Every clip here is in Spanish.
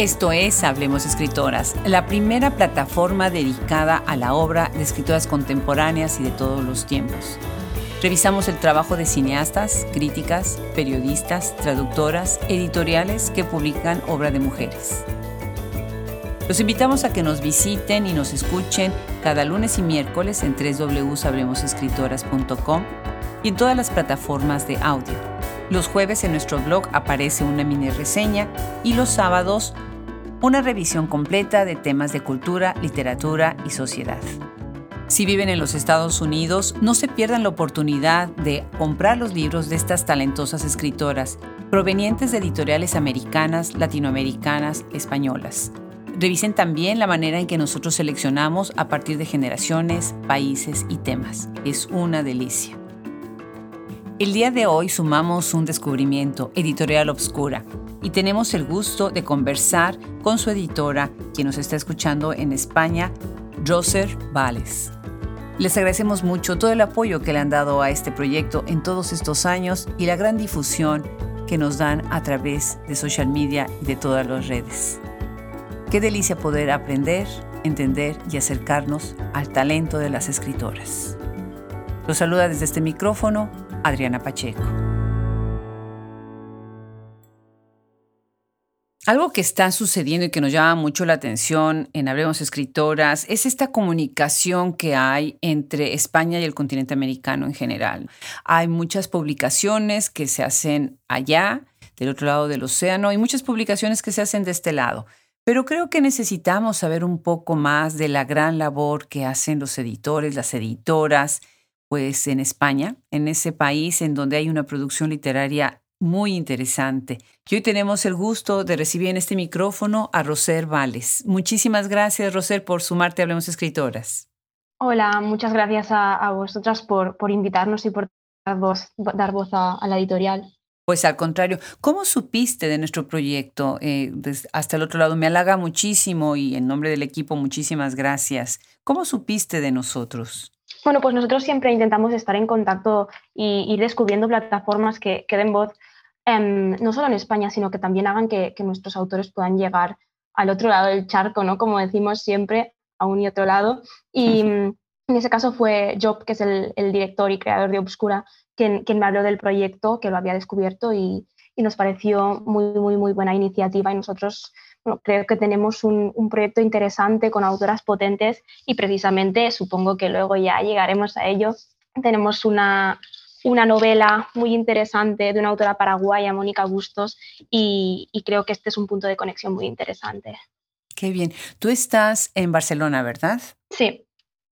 Esto es Hablemos Escritoras, la primera plataforma dedicada a la obra de escritoras contemporáneas y de todos los tiempos. Revisamos el trabajo de cineastas, críticas, periodistas, traductoras, editoriales que publican obra de mujeres. Los invitamos a que nos visiten y nos escuchen cada lunes y miércoles en www.hablemosescritoras.com y en todas las plataformas de audio. Los jueves en nuestro blog aparece una mini reseña y los sábados una revisión completa de temas de cultura, literatura y sociedad. Si viven en los Estados Unidos, no se pierdan la oportunidad de comprar los libros de estas talentosas escritoras, provenientes de editoriales americanas, latinoamericanas, españolas. Revisen también la manera en que nosotros seleccionamos a partir de generaciones, países y temas. Es una delicia. El día de hoy sumamos un descubrimiento, Editorial Obscura, y tenemos el gusto de conversar con su editora, quien nos está escuchando en España, Roser Vales. Les agradecemos mucho todo el apoyo que le han dado a este proyecto en todos estos años y la gran difusión que nos dan a través de social media y de todas las redes. Qué delicia poder aprender, entender y acercarnos al talento de las escritoras. Los saluda desde este micrófono Adriana Pacheco. Algo que está sucediendo y que nos llama mucho la atención en Hablemos Escritoras es esta comunicación que hay entre España y el continente americano en general. Hay muchas publicaciones que se hacen allá, del otro lado del océano, y muchas publicaciones que se hacen de este lado. Pero creo que necesitamos saber un poco más de la gran labor que hacen los editores, las editoras, pues en España, en ese país en donde hay una producción literaria muy interesante. Y hoy tenemos el gusto de recibir en este micrófono a Roser Vales. Muchísimas gracias, Roser, por sumarte a Hablemos Escritoras. Hola, muchas gracias a, vosotras por, por, invitarnos y por dar voz, dar voz a, la editorial. Pues al contrario, ¿cómo supiste de nuestro proyecto? Eh, hasta el otro lado, me halaga muchísimo y en nombre del equipo, muchísimas gracias. ¿Cómo supiste de nosotros? Bueno, pues nosotros siempre intentamos estar en contacto y ir descubriendo plataformas que, que den voz em, no solo en España, sino que también hagan que, nuestros autores puedan llegar al otro lado del charco, ¿no? Como decimos siempre, a un y otro lado. Y en ese caso fue Job, que es el, director y creador de Obscura, quien, quien, me habló del proyecto, que lo había descubierto y, y nos pareció muy, muy, muy buena iniciativa y nosotros creo que tenemos un, proyecto interesante con autoras potentes y precisamente supongo que luego ya llegaremos a ello. Tenemos una, una novela muy interesante de una autora paraguaya, Mónica Bustos, y, creo que este es un punto de conexión muy interesante. Qué bien. Tú estás en Barcelona, ¿verdad? Sí.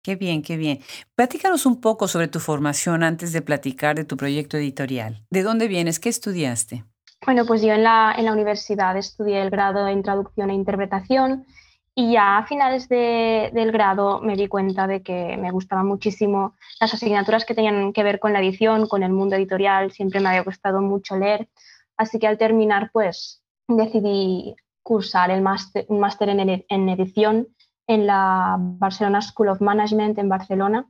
Qué bien, qué bien. Platícanos un poco sobre tu formación antes de platicar de tu proyecto editorial. ¿De dónde vienes? ¿Qué estudiaste? Bueno, pues yo en la, en la universidad estudié el grado en traducción e interpretación y ya a finales del grado me di cuenta de que me gustaban muchísimo las asignaturas que tenían que ver con la edición, con el mundo editorial, siempre me había gustado mucho leer, así que al terminar pues decidí cursar el máster, un máster en, en edición en la Barcelona School of Management en Barcelona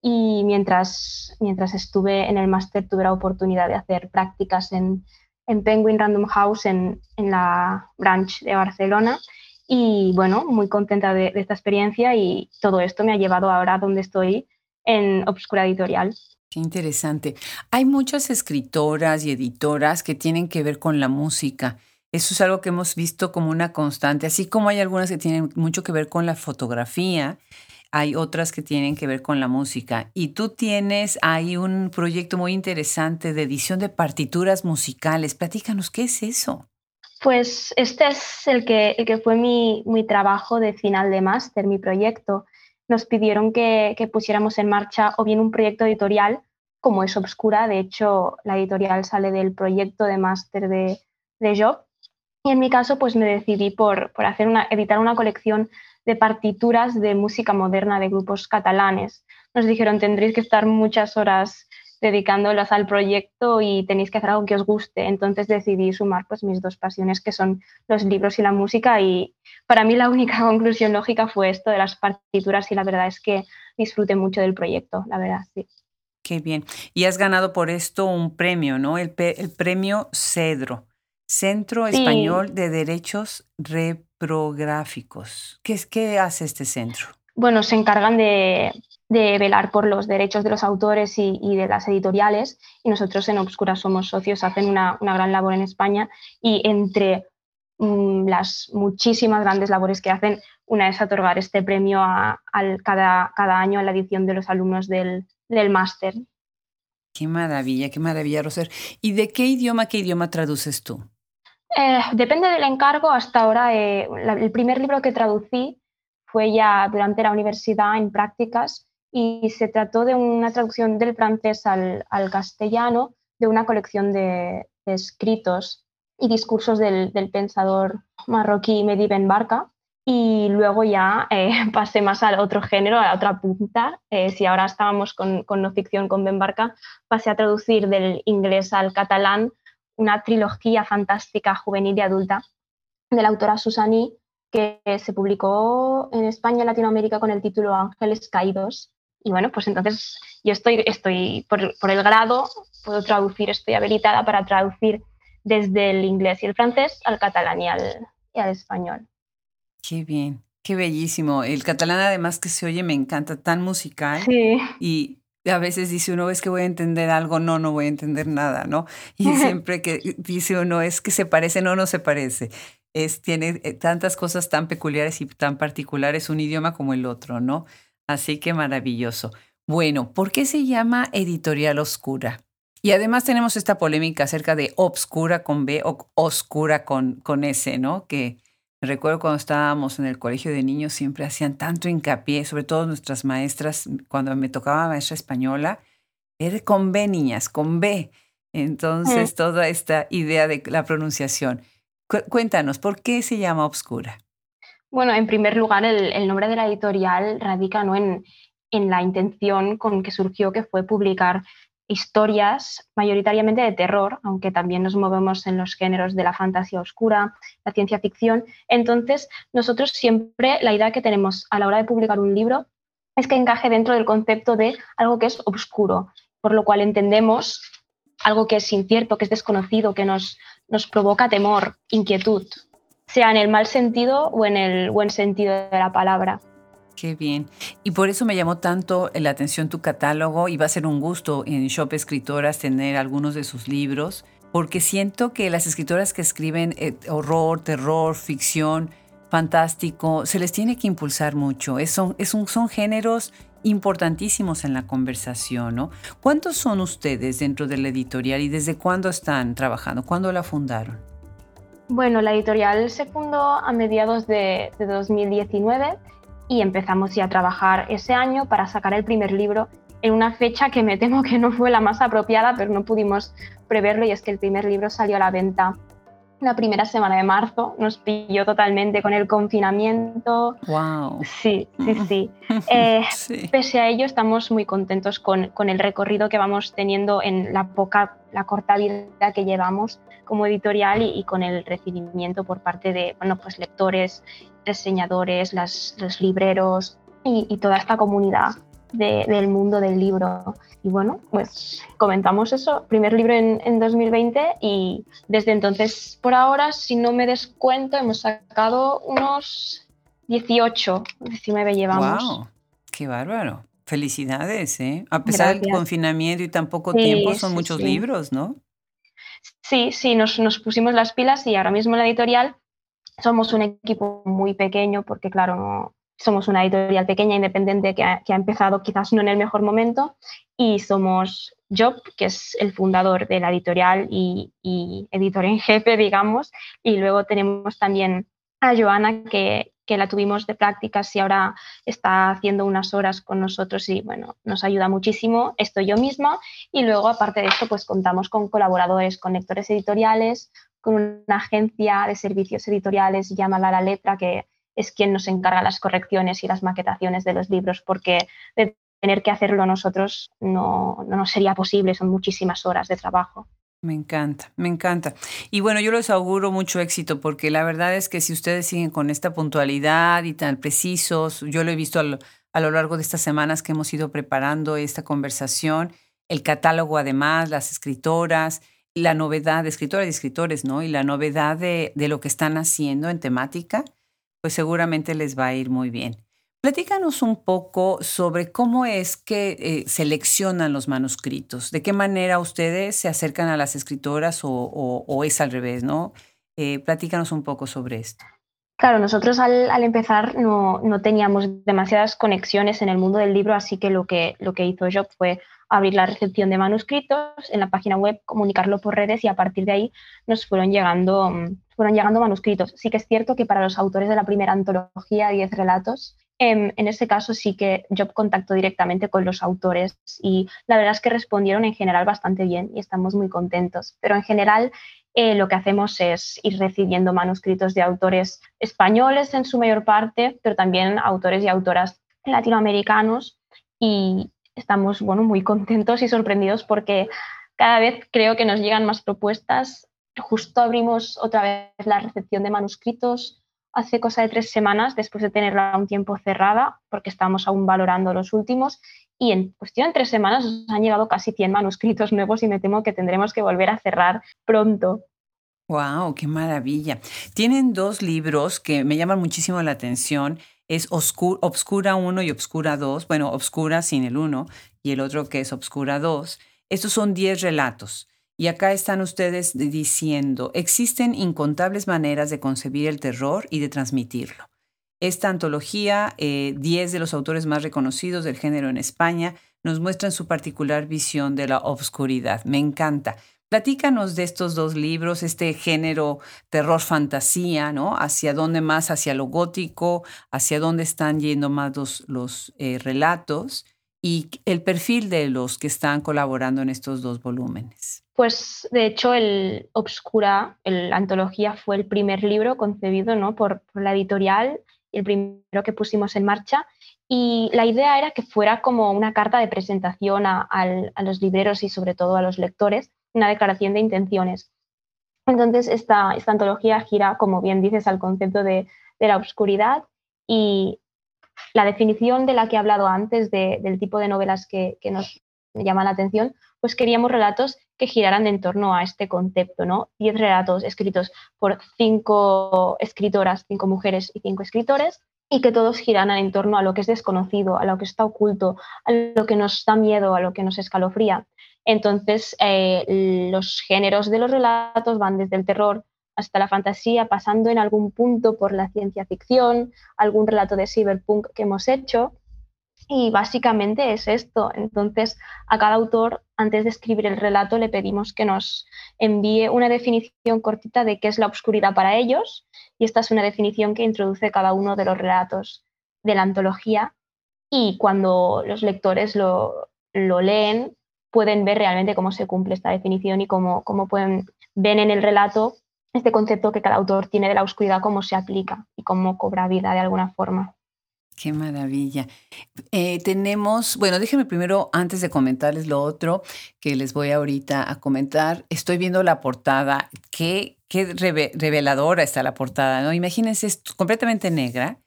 y mientras, mientras estuve en el máster tuve la oportunidad de hacer prácticas en en Penguin Random House en, la branch de Barcelona. Y bueno, muy contenta de, esta experiencia y todo esto me ha llevado ahora donde estoy en Obscura Editorial. Qué interesante. Hay muchas escritoras y editoras que tienen que ver con la música. Eso es algo que hemos visto como una constante, así como hay algunas que tienen mucho que ver con la fotografía hay otras que tienen que ver con la música. Y tú tienes ahí un proyecto muy interesante de edición de partituras musicales. Platícanos, ¿qué es eso? Pues este es el que, el que fue mi, trabajo de final de máster, mi proyecto. Nos pidieron que, pusiéramos en marcha o bien un proyecto editorial, como es Obscura. De hecho, la editorial sale del proyecto de máster de, de Job. Y en mi caso, pues me decidí por, por hacer una, editar una colección de partituras de música moderna de grupos catalanes. Nos dijeron, tendréis que estar muchas horas dedicándolas al proyecto y tenéis que hacer algo que os guste. Entonces decidí sumar pues, mis dos pasiones, que son los libros y la música. Y para mí la única conclusión lógica fue esto de las partituras y la verdad es que disfruté mucho del proyecto, la verdad, sí. Qué bien. Y has ganado por esto un premio, ¿no? El, el premio Cedro. Centro Español de Derechos Reprográficos. ¿Qué, es, ¿Qué hace este centro? Bueno, se encargan de, velar por los derechos de los autores y, de las editoriales y nosotros en Obscura somos socios, hacen una, gran labor en España y entre mm, las muchísimas grandes labores que hacen, una es otorgar este premio a, cada, cada, año a la edición de los alumnos del, del máster. Qué maravilla, qué maravilla, Roser. ¿Y de qué idioma, qué idioma traduces tú? Eh, depende del encargo. Hasta ahora, eh, el primer libro que traducí fue ya durante la universidad en prácticas y se trató de una traducción del francés al, castellano de una colección de, escritos y discursos del, pensador marroquí Mehdi Ben Barka. Y luego ya eh, pasé más al otro género, a la otra punta. si ahora estábamos con, no ficción con Ben Barka, pasé a traducir del inglés al catalán una trilogía fantástica juvenil y adulta de la autora Susani que se publicó en España y Latinoamérica con el título Ángeles Caídos. Y bueno, pues entonces yo estoy, estoy por, el grado, puedo traducir, estoy habilitada para traducir desde el inglés y el francés al catalán y al, y al español. Qué bien, qué bellísimo. El catalán además que se oye me encanta, tan musical. Sí. Y a veces dice uno, es que voy a entender algo, no, no voy a entender nada, ¿no? Y siempre que dice uno, es que se parece, no, no se parece. Es, tiene eh, tantas cosas tan peculiares y tan particulares un idioma como el otro, ¿no? Así que maravilloso. Bueno, ¿por qué se llama Editorial Oscura? Y además tenemos esta polémica acerca de obscura con B o oscura con, con S, ¿no? Que Recuerdo cuando estábamos en el colegio de niños siempre hacían tanto hincapié, sobre todo nuestras maestras, cuando me tocaba maestra española, era con B, niñas, con B. Entonces, toda esta idea de la pronunciación. Cuéntanos, ¿por qué se llama Obscura? Bueno, en primer lugar, el, nombre de la editorial radica ¿no? en, en la intención con que surgió, que fue publicar historias mayoritariamente de terror, aunque también nos movemos en los géneros de la fantasía oscura, la ciencia ficción. Entonces, nosotros siempre la idea que tenemos a la hora de publicar un libro es que encaje dentro del concepto de algo que es oscuro, por lo cual entendemos algo que es incierto, que es desconocido, que nos, nos provoca temor, inquietud, sea en el mal sentido o en el buen sentido de la palabra. Qué bien. Y por eso me llamó tanto la atención tu catálogo y va a ser un gusto en Shop Escritoras tener algunos de sus libros, porque siento que las escritoras que escriben eh, horror, terror, ficción, fantástico, se les tiene que impulsar mucho. Es, son, es un, son géneros importantísimos en la conversación, ¿no? ¿Cuántos son ustedes dentro de la editorial y desde cuándo están trabajando? ¿Cuándo la fundaron? Bueno, la editorial se fundó a mediados de, de 2019 y empezamos ya a trabajar ese año para sacar el primer libro en una fecha que me temo que no fue la más apropiada, pero no pudimos preverlo y es que el primer libro salió a la venta la primera semana de marzo, nos pilló totalmente con el confinamiento. ¡Wow! Sí, sí, eh, sí. Pese a ello, estamos muy contentos con, con, el recorrido que vamos teniendo en la poca, la corta vida que llevamos como editorial y, con el recibimiento por parte de bueno, pues lectores reseñadores, los libreros y, toda esta comunidad del mundo del libro. Y bueno, pues comentamos eso, primer libro en, 2020 y desde entonces, por ahora, si no me descuento, hemos sacado unos 18, 19 llevamos. ¡Wow! ¡Qué bárbaro! Felicidades, ¿eh? A pesar del confinamiento y tan poco tiempo, son muchos libros, ¿no? Sí, sí, nos, nos pusimos las pilas y ahora mismo la editorial somos un equipo muy pequeño porque, claro, somos una editorial pequeña, independiente, que ha, empezado quizás no en el mejor momento, y somos Job, que es el fundador de la editorial y, editor en jefe, digamos, y luego tenemos también a Joana, que, la tuvimos de prácticas y ahora está haciendo unas horas con nosotros y bueno, nos ayuda muchísimo. Estoy yo misma y luego aparte de esto pues contamos con colaboradores, con lectores editoriales, con una agencia de servicios editoriales llamada La Letra, que es quien nos encarga las correcciones y las maquetaciones de los libros, porque de tener que hacerlo nosotros no, no nos sería posible, son muchísimas horas de trabajo. Me encanta, me encanta. Y bueno, yo les auguro mucho éxito porque la verdad es que si ustedes siguen con esta puntualidad y tan precisos, yo lo he visto a lo largo de estas semanas que hemos ido preparando esta conversación, el catálogo además, las escritoras, la novedad de escritoras y escritores, ¿no? Y la novedad de, de lo que están haciendo en temática, pues seguramente les va a ir muy bien. Platícanos un poco sobre cómo es que eh, seleccionan los manuscritos, de qué manera ustedes se acercan a las escritoras o, es al revés, ¿no? Eh, platícanos un poco sobre esto. Claro, nosotros al, empezar no, teníamos demasiadas conexiones en el mundo del libro, así que lo que, lo que hizo Job fue abrir la recepción de manuscritos en la página web, comunicarlo por redes y a partir de ahí nos fueron llegando, fueron llegando manuscritos. Sí que es cierto que para los autores de la primera antología, 10 relatos, en, ese caso sí que yo contacto directamente con los autores y la verdad es que respondieron en general bastante bien y estamos muy contentos. Pero en general eh, lo que hacemos es ir recibiendo manuscritos de autores españoles en su mayor parte, pero también autores y autoras latinoamericanos y estamos bueno, muy contentos y sorprendidos porque cada vez creo que nos llegan más propuestas. Justo abrimos otra vez la recepción de manuscritos hace cosa de tres semanas, después de tenerla un tiempo cerrada, porque estamos aún valorando los últimos, y en cuestión de tres semanas nos han llegado casi 100 manuscritos nuevos y me temo que tendremos que volver a cerrar pronto. ¡Wow! ¡Qué maravilla! Tienen dos libros que me llaman muchísimo la atención. Es Obscura 1 y Obscura 2. Bueno, Obscura sin el 1 y el otro que es Obscura 2. Estos son 10 relatos. Y acá están ustedes diciendo, existen incontables maneras de concebir el terror y de transmitirlo. Esta antología, 10 eh, de los autores más reconocidos del género en España, nos muestran su particular visión de la obscuridad. Me encanta. Platícanos de estos dos libros, este género terror fantasía, ¿no? Hacia dónde más, hacia lo gótico, hacia dónde están yendo más los, eh, relatos y el perfil de los que están colaborando en estos dos volúmenes. Pues de hecho el Obscura, la antología, fue el primer libro concebido ¿no? por, la editorial, el primero que pusimos en marcha. Y la idea era que fuera como una carta de presentación a, los libreros y sobre todo a los lectores, una declaración de intenciones. Entonces esta, esta antología gira, como bien dices, al concepto de, la obscuridad y la definición de la que he hablado antes del tipo de novelas que, nos llaman la atención, pues queríamos relatos que giraran en torno a este concepto, ¿no? Diez relatos escritos por cinco escritoras, cinco mujeres y cinco escritores, y que todos giraran en torno a lo que es desconocido, a lo que está oculto, a lo que nos da miedo, a lo que nos escalofría. Entonces, eh, los géneros de los relatos van desde el terror hasta la fantasía, pasando en algún punto por la ciencia ficción, algún relato de cyberpunk que hemos hecho, y básicamente es esto. Entonces, a cada autor, antes de escribir el relato, le pedimos que nos envíe una definición cortita de qué es la oscuridad para ellos. Y esta es una definición que introduce cada uno de los relatos de la antología. Y cuando los lectores lo, leen, pueden ver realmente cómo se cumple esta definición y cómo, cómo pueden ven en el relato este concepto que cada autor tiene de la oscuridad, cómo se aplica y cómo cobra vida de alguna forma. Qué maravilla. Eh, tenemos, bueno, déjenme primero, antes de comentarles lo otro que les voy ahorita a comentar, estoy viendo la portada. Qué, qué reveladora está la portada, ¿no? Imagínense, es completamente negra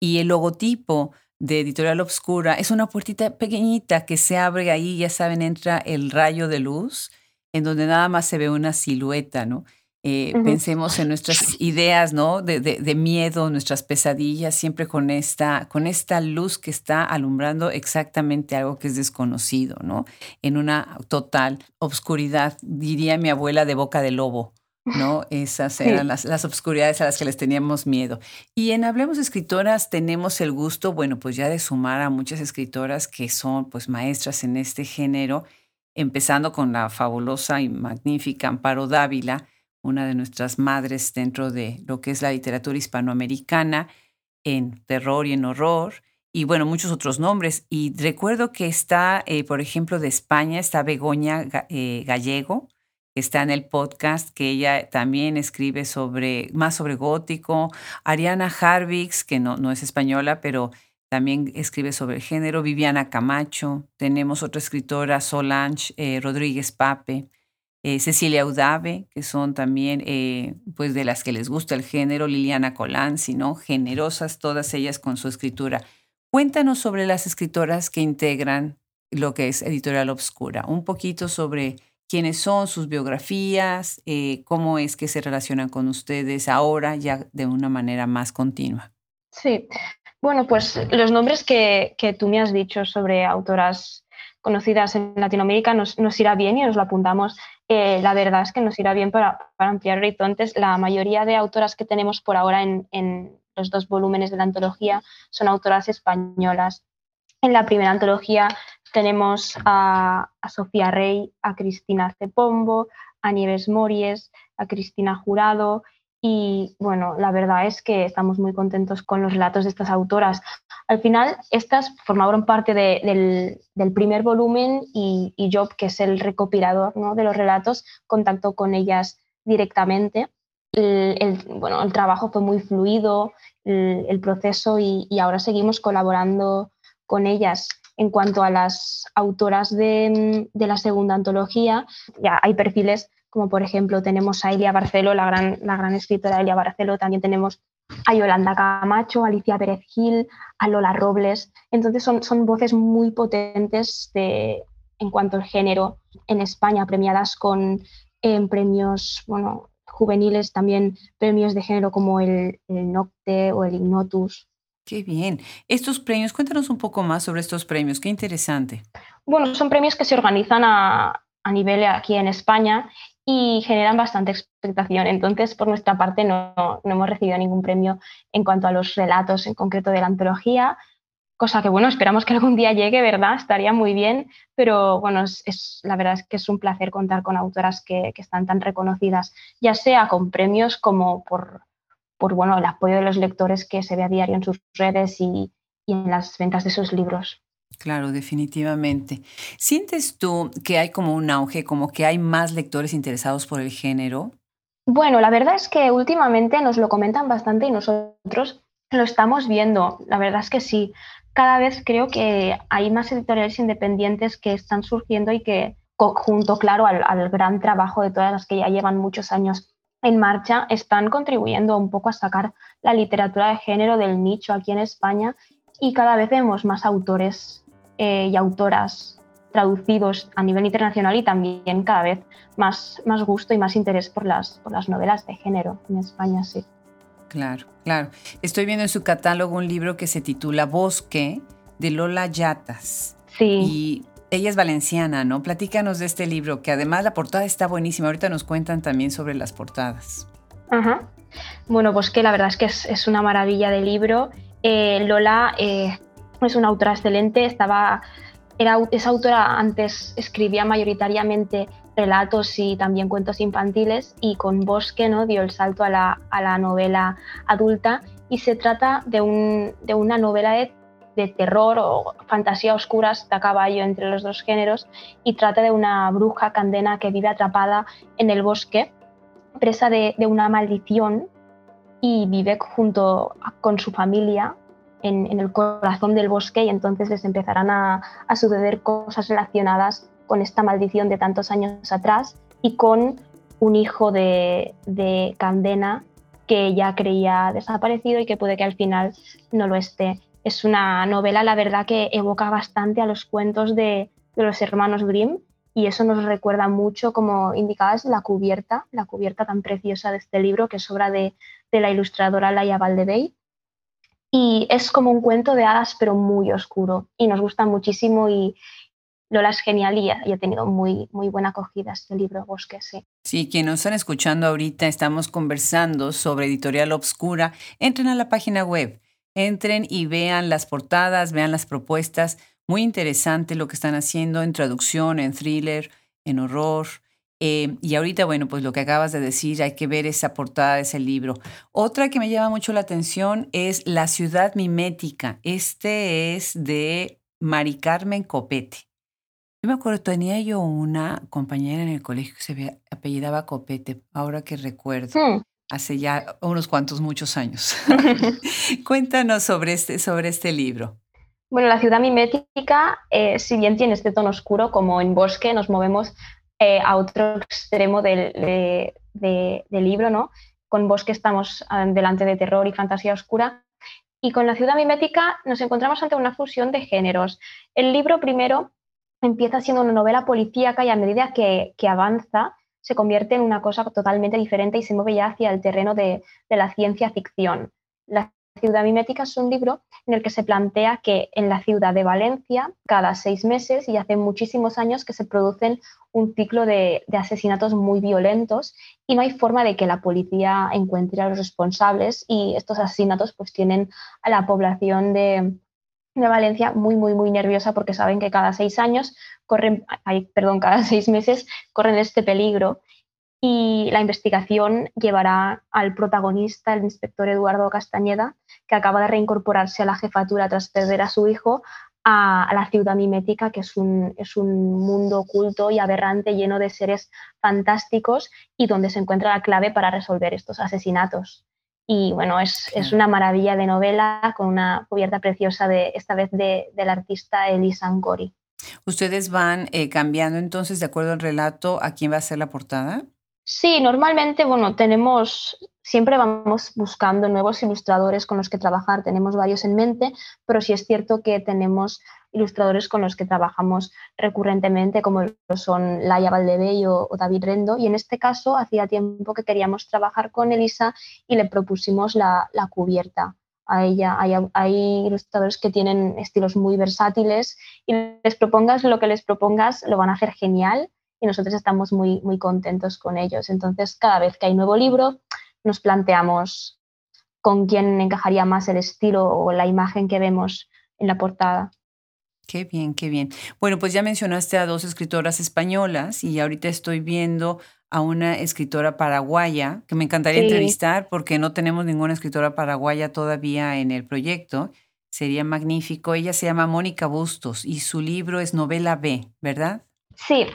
y el logotipo de Editorial Obscura es una puertita pequeñita que se abre ahí, ya saben, entra el rayo de luz, en donde nada más se ve una silueta, ¿no? Eh, pensemos en nuestras ideas, ¿no? De, miedo, nuestras pesadillas, siempre con esta, con esta luz que está alumbrando exactamente algo que es desconocido, ¿no? En una total obscuridad, diría mi abuela, de boca de lobo. ¿no? Esas eran las, las, obscuridades a las que les teníamos miedo. Y en Hablemos Escritoras tenemos el gusto, bueno, pues ya de sumar a muchas escritoras que son pues maestras en este género, empezando con la fabulosa y magnífica Amparo Dávila, una de nuestras madres dentro de lo que es la literatura hispanoamericana, en terror y en horror, y bueno, muchos otros nombres. Y recuerdo que está, eh, por ejemplo, de España, está Begoña eh, Gallego, que está en el podcast, que ella también escribe sobre, más sobre gótico. Ariana Harvix, que no, no es española, pero también escribe sobre el género. Viviana Camacho. Tenemos otra escritora, Solange eh, Rodríguez Pape. Eh, Cecilia Udave, que son también eh, pues de las que les gusta el género, Liliana Colanzi, ¿no? Generosas todas ellas con su escritura. Cuéntanos sobre las escritoras que integran lo que es Editorial Obscura, un poquito sobre quiénes son, sus biografías, eh, cómo es que se relacionan con ustedes ahora ya de una manera más continua. Sí, bueno, pues los nombres que, que tú me has dicho sobre autoras conocidas en Latinoamérica nos, nos irá bien y nos lo apuntamos. Eh, la verdad es que nos irá bien para, para, ampliar horizontes. La mayoría de autoras que tenemos por ahora en, en los dos volúmenes de la antología son autoras españolas. En la primera antología tenemos a, a Sofía Rey, a Cristina Cepombo, a Nieves Mories, a Cristina Jurado y bueno, la verdad es que estamos muy contentos con los relatos de estas autoras. Al final, estas formaron parte del, primer volumen y, Job, que es el recopilador de los relatos, contactó con ellas directamente. El, bueno, el trabajo fue muy fluido, el, proceso, y, ahora seguimos colaborando con ellas. En cuanto a las autoras de, de la segunda antología, ya hay perfiles como por ejemplo tenemos a Elia Barcelo, la gran, la gran escritora Elia Barcelo, también tenemos a Yolanda Camacho, a Alicia Pérez Gil, a Lola Robles. Entonces son, son voces muy potentes de, en cuanto al género en España, premiadas con premios bueno, juveniles, también premios de género como el, el Nocte o el Ignotus. Qué bien. Estos premios, cuéntanos un poco más sobre estos premios, qué interesante. Bueno, son premios que se organizan a, a nivel aquí en España y generan bastante expectación. Entonces, por nuestra parte, no, no, hemos recibido ningún premio en cuanto a los relatos en concreto de la antología, cosa que, bueno, esperamos que algún día llegue, ¿verdad? Estaría muy bien, pero bueno, es, la verdad es que es un placer contar con autoras que, que, están tan reconocidas, ya sea con premios como por, por bueno, el apoyo de los lectores que se ve a diario en sus redes y, y en las ventas de sus libros. Claro, definitivamente. ¿Sientes tú que hay como un auge, como que hay más lectores interesados por el género? Bueno, la verdad es que últimamente nos lo comentan bastante y nosotros lo estamos viendo. La verdad es que sí. Cada vez creo que hay más editoriales independientes que están surgiendo y que, junto, claro, al, gran trabajo de todas las que ya llevan muchos años en marcha, están contribuyendo un poco a sacar la literatura de género del nicho aquí en España y cada vez vemos más autores eh, y autoras traducidos a nivel internacional y también cada vez más, más gusto y más interés por las, por las novelas de género en España, sí. Claro, claro. Estoy viendo en su catálogo un libro que se titula Bosque de Lola Yatas. Sí. Y ella es valenciana, ¿no? Platícanos de este libro, que además la portada está buenísima. Ahorita nos cuentan también sobre las portadas. Ajá. Bueno, Bosque la verdad es que es, es una maravilla de libro. Eh, Lola eh, es una autora excelente, estaba, era, esa autora antes escribía mayoritariamente relatos y también cuentos infantiles y con Bosque ¿no? dio el salto a la, a la novela adulta y se trata de, un, de una novela de, de, terror o fantasía oscura, está a caballo entre los dos géneros y trata de una bruja candena que vive atrapada en el bosque, presa de, de una maldición y vive junto con su familia en, el corazón del bosque y entonces les empezarán a, suceder cosas relacionadas con esta maldición de tantos años atrás y con un hijo de, de Candena que ya creía desaparecido y que puede que al final no lo esté. Es una novela, la verdad, que evoca bastante a los cuentos de, de los hermanos Grimm y eso nos recuerda mucho, como indicabas, la cubierta, la cubierta tan preciosa de este libro, que es obra de, de la ilustradora Laia Valdebey, y es como un cuento de hadas, pero muy oscuro. Y nos gusta muchísimo y Lola es genial y ha, tenido muy, muy buena acogida este libro, Bosque, sí. Sí, quienes nos están escuchando ahorita, estamos conversando sobre Editorial Obscura. Entren a la página web, entren y vean las portadas, vean las propuestas. Muy interesante lo que están haciendo en traducción, en thriller, en horror, eh, y ahorita, bueno, pues lo que acabas de decir, hay que ver esa portada de ese libro. Otra que me llama mucho la atención es La ciudad mimética. Este es de Mari Carmen Copete. Yo me acuerdo, tenía yo una compañera en el colegio que se apellidaba Copete, ahora que recuerdo. Hmm. Hace ya unos cuantos, muchos años. Cuéntanos sobre este, sobre este libro. Bueno, la ciudad mimética, eh, si bien tiene este tono oscuro, como en Bosque, nos movemos eh, a otro extremo del, libro, ¿no? Con Bosque estamos ah, delante de terror y fantasía oscura. Y con la ciudad mimética nos encontramos ante una fusión de géneros. El libro primero empieza siendo una novela policíaca y a medida que, avanza se convierte en una cosa totalmente diferente y se mueve ya hacia el terreno de, la ciencia ficción. Ciudad mimética es un libro en el que se plantea que en la ciudad de Valencia, cada seis meses y hace muchísimos años que se producen un ciclo de, asesinatos muy violentos y no hay forma de que la policía encuentre a los responsables y estos asesinatos pues tienen a la población de, Valencia muy, muy, muy nerviosa porque saben que cada seis años corren, perdón, cada seis meses corren este peligro y la investigación llevará al protagonista, el inspector Eduardo Castañeda, que acaba de reincorporarse a la jefatura tras perder a su hijo, a, la ciudad mimética, que es un, es un mundo oculto y aberrante lleno de seres fantásticos y donde se encuentra la clave para resolver estos asesinatos. Y bueno, es, es una maravilla de novela con una cubierta preciosa de esta vez de, del artista Elisa Angori. ¿Ustedes van eh, cambiando entonces de acuerdo al relato a quién va a ser la portada? Sí, normalmente, bueno, tenemos, siempre vamos buscando nuevos ilustradores con los que trabajar, tenemos varios en mente, pero sí es cierto que tenemos ilustradores con los que trabajamos recurrentemente, como son Laia Valdebello o David Rendo, y en este caso hacía tiempo que queríamos trabajar con Elisa y le propusimos la, cubierta a ella. Hay, hay, ilustradores que tienen estilos muy versátiles y les propongas lo que les propongas, lo van a hacer genial y nosotros estamos muy, muy contentos con ellos. Entonces, cada vez que hay nuevo libro, nos planteamos con quién encajaría más el estilo o la imagen que vemos en la portada. Qué bien, qué bien. Bueno, pues ya mencionaste a dos escritoras españolas y ahorita estoy viendo a una escritora paraguaya que me encantaría entrevistar porque no tenemos ninguna escritora paraguaya todavía en el proyecto. Sería magnífico. Ella se llama Mónica Bustos y su libro es Novela B, ¿verdad? Sí,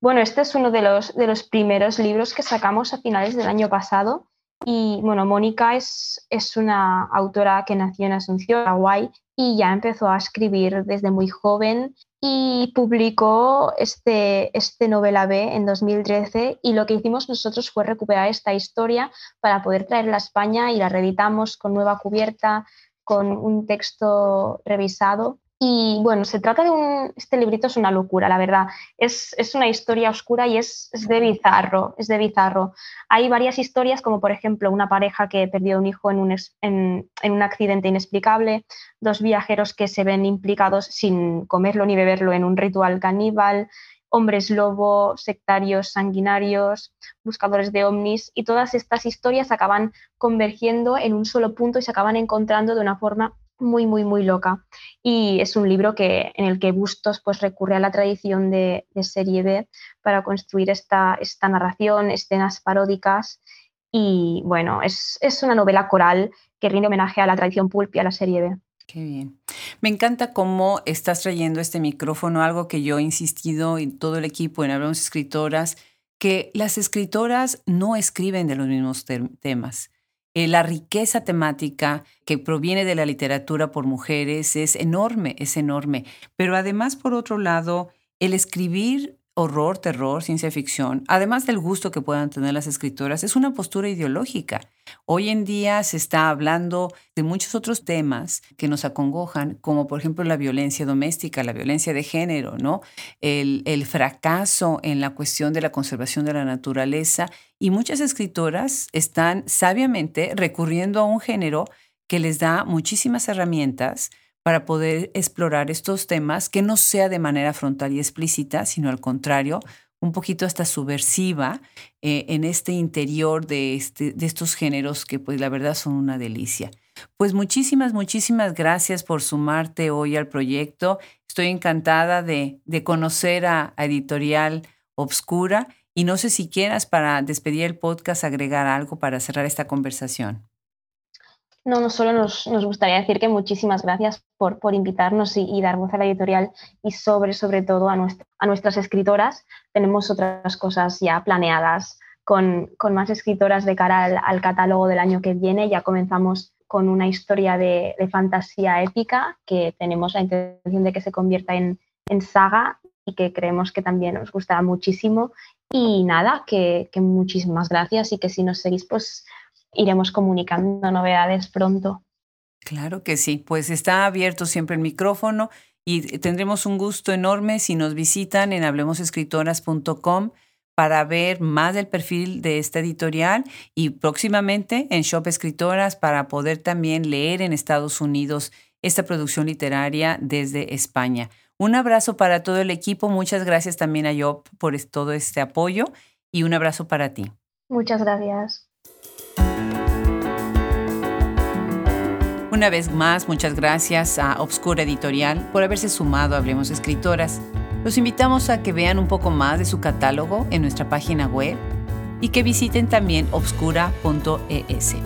bueno, este es uno de los, de los primeros libros que sacamos a finales del año pasado. Y bueno, Mónica es, es una autora que nació en Asunción, Paraguay, y ya empezó a escribir desde muy joven y publicó este, este novela B en 2013 y lo que hicimos nosotros fue recuperar esta historia para poder traerla a España y la reeditamos con nueva cubierta, con un texto revisado y bueno, se trata de un... Este librito es una locura, la verdad. Es, una historia oscura y es, de bizarro, es de bizarro. Hay varias historias, como por ejemplo una pareja que perdió un hijo en un, en, un accidente inexplicable, dos viajeros que se ven implicados sin comerlo ni beberlo en un ritual caníbal, hombres lobo, sectarios sanguinarios, buscadores de ovnis, y todas estas historias acaban convergiendo en un solo punto y se acaban encontrando de una forma muy, muy, muy loca. Y es un libro que, en el que Bustos pues, recurre a la tradición de, serie B para construir esta, esta, narración, escenas paródicas. Y bueno, es, una novela coral que rinde homenaje a la tradición pulp y a la serie B. Qué bien. Me encanta cómo estás trayendo este micrófono, algo que yo he insistido y todo el equipo en Hablamos Escritoras, que las escritoras no escriben de los mismos temas. Eh, la riqueza temática que proviene de la literatura por mujeres es enorme, es enorme. Pero además, por otro lado, el escribir horror, terror, ciencia ficción, además del gusto que puedan tener las escritoras, es una postura ideológica. Hoy en día se está hablando de muchos otros temas que nos acongojan, como por ejemplo la violencia doméstica, la violencia de género, ¿no? El, el fracaso en la cuestión de la conservación de la naturaleza. Y muchas escritoras están sabiamente recurriendo a un género que les da muchísimas herramientas para poder explorar estos temas que no sea de manera frontal y explícita, sino al contrario, un poquito hasta subversiva eh, en este interior de, este, de estos géneros que pues la verdad son una delicia. Pues muchísimas, muchísimas gracias por sumarte hoy al proyecto. Estoy encantada de, conocer a, a Editorial Obscura y no sé si quieras para despedir el podcast agregar algo para cerrar esta conversación. No, no solo nos, gustaría decir que muchísimas gracias por, por invitarnos y, dar voz a la editorial y sobre, sobre todo a, a nuestras escritoras. Tenemos otras cosas ya planeadas con, más escritoras de cara al, catálogo del año que viene. Ya comenzamos con una historia de, fantasía épica que tenemos la intención de que se convierta en, saga y que creemos que también os gustará muchísimo. Y nada, que, que muchísimas gracias y que si nos seguís, pues iremos comunicando novedades pronto. Claro que sí, pues está abierto siempre el micrófono y tendremos un gusto enorme si nos visitan en hablemosescritoras.com para ver más del perfil de esta editorial y próximamente en Shop Escritoras para poder también leer en Estados Unidos esta producción literaria desde España. Un abrazo para todo el equipo, muchas gracias también a Job por todo este apoyo y un abrazo para ti. Muchas gracias. Una vez más, muchas gracias a Obscura Editorial por haberse sumado a Hablemos Escritoras. Los invitamos a que vean un poco más de su catálogo en nuestra página web y que visiten también obscura.es.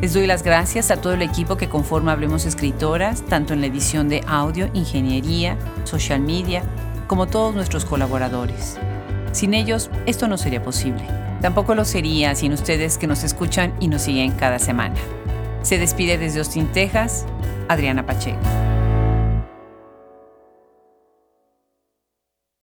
Les doy las gracias a todo el equipo que conforma Hablemos Escritoras, tanto en la edición de audio, ingeniería, social media, como todos nuestros colaboradores. Sin ellos, esto no sería posible. Tampoco lo sería sin ustedes que nos escuchan y nos siguen cada semana. Se despide desde Austin, Texas, Adriana Pacheco.